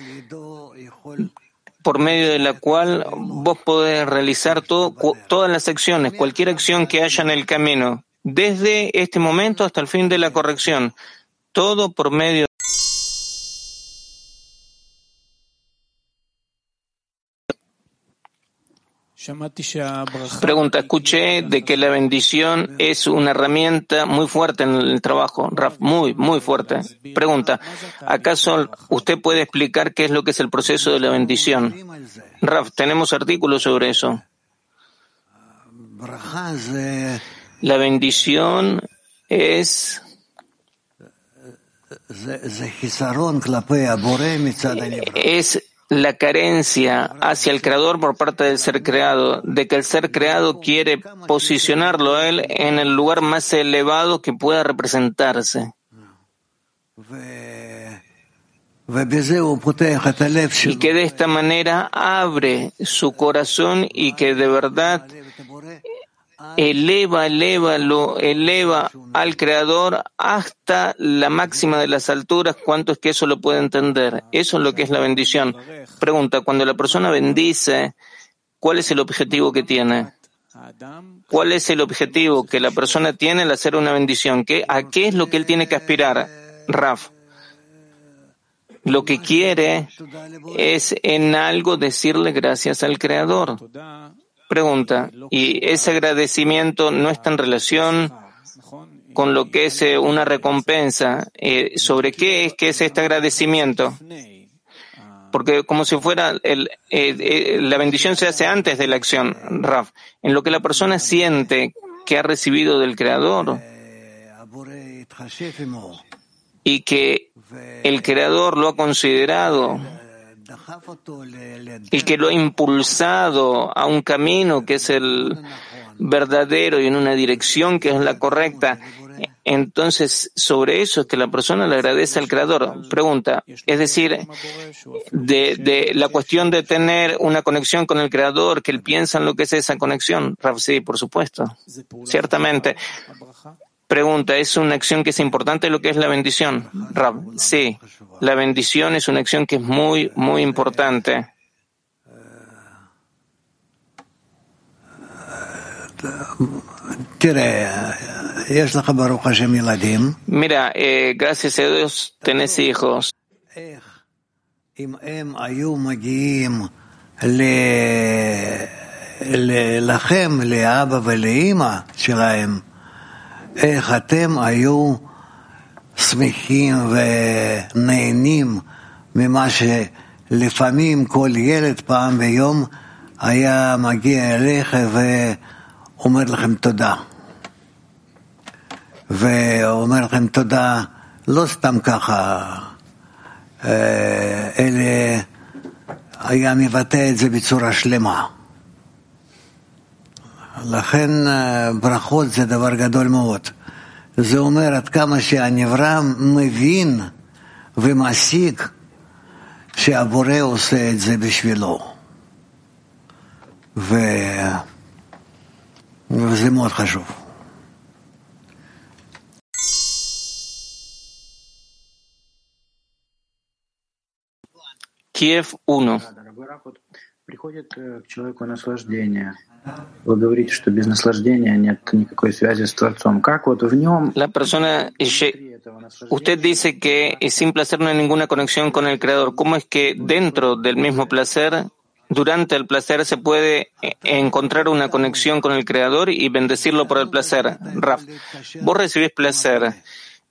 por medio de la cual vos podés realizar todo, todas las acciones, cualquier acción que haya en el camino, desde este momento hasta el fin de la corrección, todo por medio Pregunta, escuché de que la bendición es una herramienta muy fuerte en el trabajo, Raf, muy, muy fuerte. Pregunta, ¿acaso usted puede explicar qué es lo que es el proceso de la bendición? Raf, tenemos artículos sobre eso. La bendición es es la carencia hacia el creador por parte del ser creado, de que el ser creado quiere posicionarlo a él en el lugar más elevado que pueda representarse. Y que de esta manera abre su corazón y que de verdad eleva, eleva, lo eleva al Creador hasta la máxima de las alturas. ¿Cuánto es que eso lo puede entender? Eso es lo que es la bendición. Pregunta, cuando la persona bendice, ¿cuál es el objetivo que tiene? ¿Cuál es el objetivo que la persona tiene al hacer una bendición? ¿Qué, ¿A qué es lo que él tiene que aspirar? Raf. Lo que quiere es en algo decirle gracias al Creador. Pregunta, ¿y ese agradecimiento no está en relación con lo que es eh, una recompensa? Eh, ¿Sobre qué es que es este agradecimiento? Porque como si fuera el, eh, la bendición se hace antes de la acción, Raf. En lo que la persona siente que ha recibido del Creador y que el Creador lo ha considerado y que lo ha impulsado a un camino que es el verdadero y en una dirección que es la correcta, Entonces, sobre eso es que la persona le agradece al Creador. Pregunta, es decir, de, la cuestión de tener una conexión con el Creador, que él piensa en lo que es esa conexión. Rav, sí, por supuesto. Ciertamente. Pregunta, ¿es una acción que es importante lo que es la bendición? Rav, sí. La bendición es una acción que es muy, muy importante. Mira, eh, gracias a Dios tenés hijos. איך אתם היו שמחים ונהנים ממה שלפעמים כל ילד פעם ביום היה מגיע אליך ואומר לכם תודה. ואומר לכם תודה לא סתם ככה, אלא היה מבטא את זה בצורה שלמה. לכן ברכות זה דבר גדול מאוד. זה אומר עד כמה שהנברא מבין ומסיק שהבורא עושה את זה בשבילו. ו... וזה מאוד חשוב. Kiev 1. Приходит к человеку наслаждение. La persona, usted dice que sin placer no hay ninguna conexión con el Creador. ¿Cómo es que dentro del mismo placer, durante el placer, se puede eh, encontrar una conexión con el Creador y bendecirlo por el placer? Raf, vos recibís placer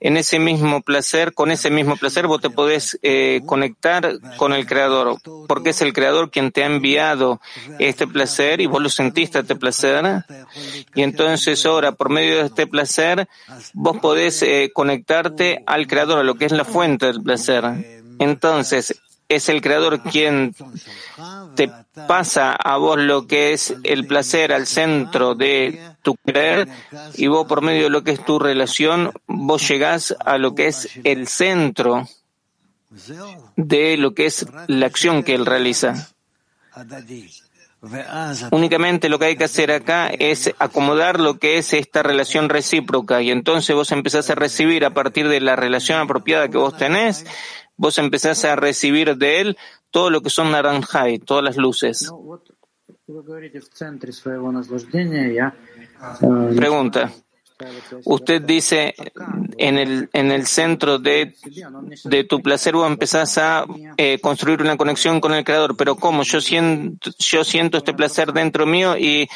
en ese mismo placer, con ese mismo placer vos te podés eh, conectar con el Creador, porque es el Creador quien te ha enviado este placer y vos lo sentiste este placer. Y entonces ahora, por medio de este placer, vos podés eh, conectarte al Creador, a lo que es la fuente del placer. Entonces, es el Creador quien te pasa a vos lo que es el placer al centro de tu creer y vos por medio de lo que es tu relación, vos llegás a lo que es el centro de lo que es la acción que él realiza. Únicamente lo que hay que hacer acá es acomodar lo que es esta relación recíproca y entonces vos empezás a recibir a partir de la relación apropiada que vos tenés, vos empezás a recibir de él todo lo que son naranjai, todas las luces. Pregunta. Usted dice, en el, en el centro de, de tu placer vos empezás a eh, construir una conexión con el Creador, pero ¿cómo? Yo siento, yo siento este placer dentro mío y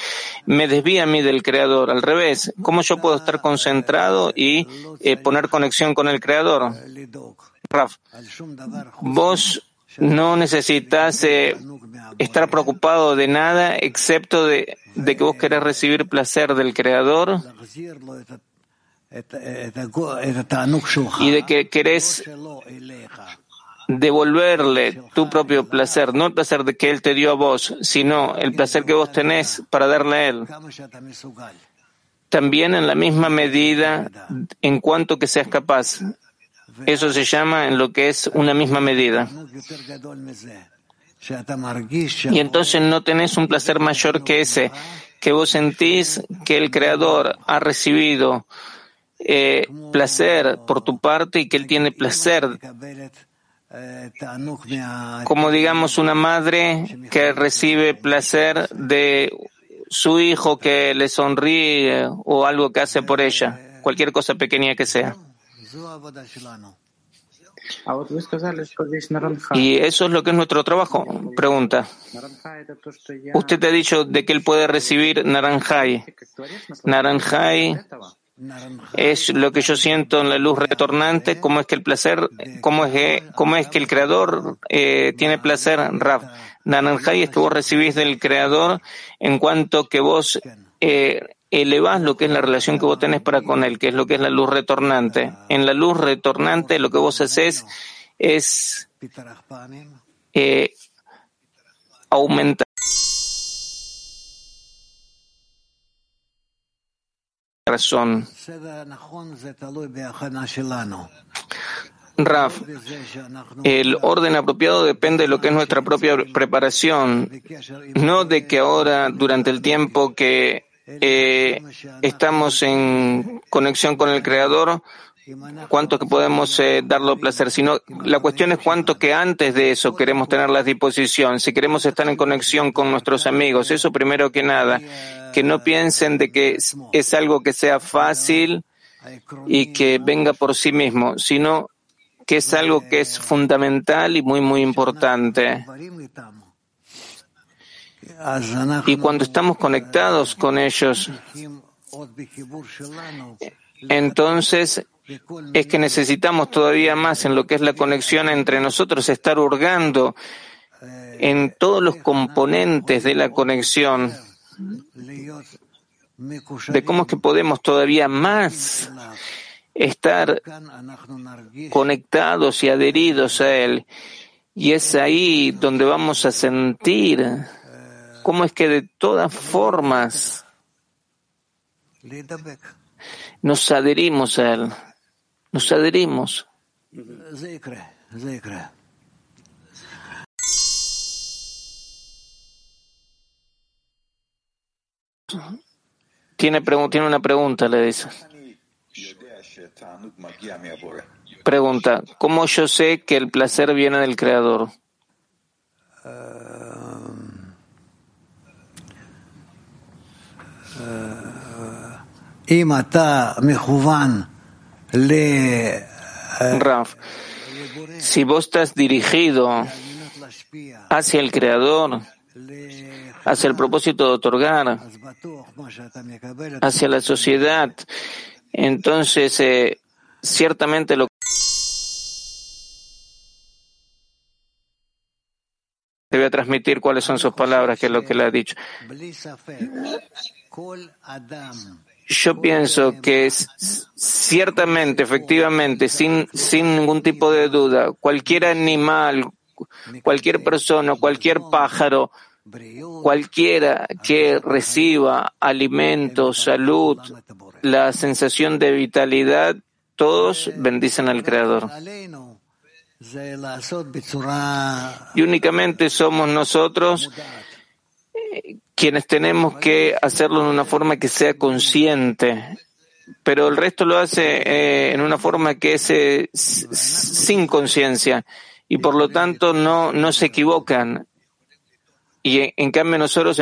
me desvía a mí del Creador. Al revés, ¿cómo yo puedo estar concentrado y eh, poner conexión con el Creador? Raf, vos no necesitas eh, estar preocupado de nada excepto de, que vos querés recibir placer del Creador y de que querés devolverle tu propio placer, no el placer de que Él te dio a vos, sino el placer que vos tenés para darle a Él. También en la misma medida en cuanto que seas capaz. Eso se llama en lo que es una misma medida. Y entonces no tenés un placer mayor que ese, que vos sentís que el Creador ha recibido eh, placer por tu parte y que Él tiene placer. Como digamos una madre que recibe placer de su hijo que le sonríe o algo que hace por ella, cualquier cosa pequeña que sea. Y eso es lo que es nuestro trabajo. Pregunta. Usted ha dicho de que él puede recibir naranjai. Naranjai es lo que yo siento en la luz retornante, cómo es que el placer, cómo es que, cómo es que el creador eh, tiene placer, Rav. Naranjai es que vos recibís del creador en cuanto que vos eh, elevás lo que es la relación que vos tenés para con él, que es lo que es la luz retornante. En la luz retornante lo que vos haces es eh, aumentar razón. Raf, el orden apropiado depende de lo que es nuestra propia preparación, no de que ahora, durante el tiempo que eh, estamos en conexión con el Creador, cuánto que podemos eh, darlo placer, sino la cuestión es cuánto que antes de eso queremos tener la disposición, si queremos estar en conexión con nuestros amigos, eso primero que nada, que no piensen de que es algo que sea fácil y que venga por sí mismo, sino que es algo que es fundamental y muy, muy importante. Y cuando estamos conectados con ellos, entonces es que necesitamos todavía más en lo que es la conexión entre nosotros, estar hurgando en todos los componentes de la conexión, de cómo es que podemos todavía más estar conectados y adheridos a Él. Y es ahí donde vamos a sentir cómo es que de todas formas nos adherimos a Él. Nos adherimos. Tiene, tiene una pregunta, le dice. Pregunta, ¿cómo yo sé que el placer viene del Creador? Raf, si vos estás dirigido hacia el Creador, hacia el propósito de otorgar, hacia la sociedad, entonces eh, ciertamente lo voy a transmitir cuáles son sus palabras, que es lo que le ha dicho. Yo pienso que es, ciertamente, efectivamente, sin, sin ningún tipo de duda, cualquier animal, cualquier persona, cualquier pájaro, cualquiera que reciba alimento, salud, la sensación de vitalidad, todos bendicen al Creador. Y únicamente somos nosotros eh, quienes tenemos que hacerlo de una forma que sea consciente, pero el resto lo hace eh, en una forma que es eh, sin conciencia y por lo tanto no, no se equivocan. Y en, en cambio nosotros en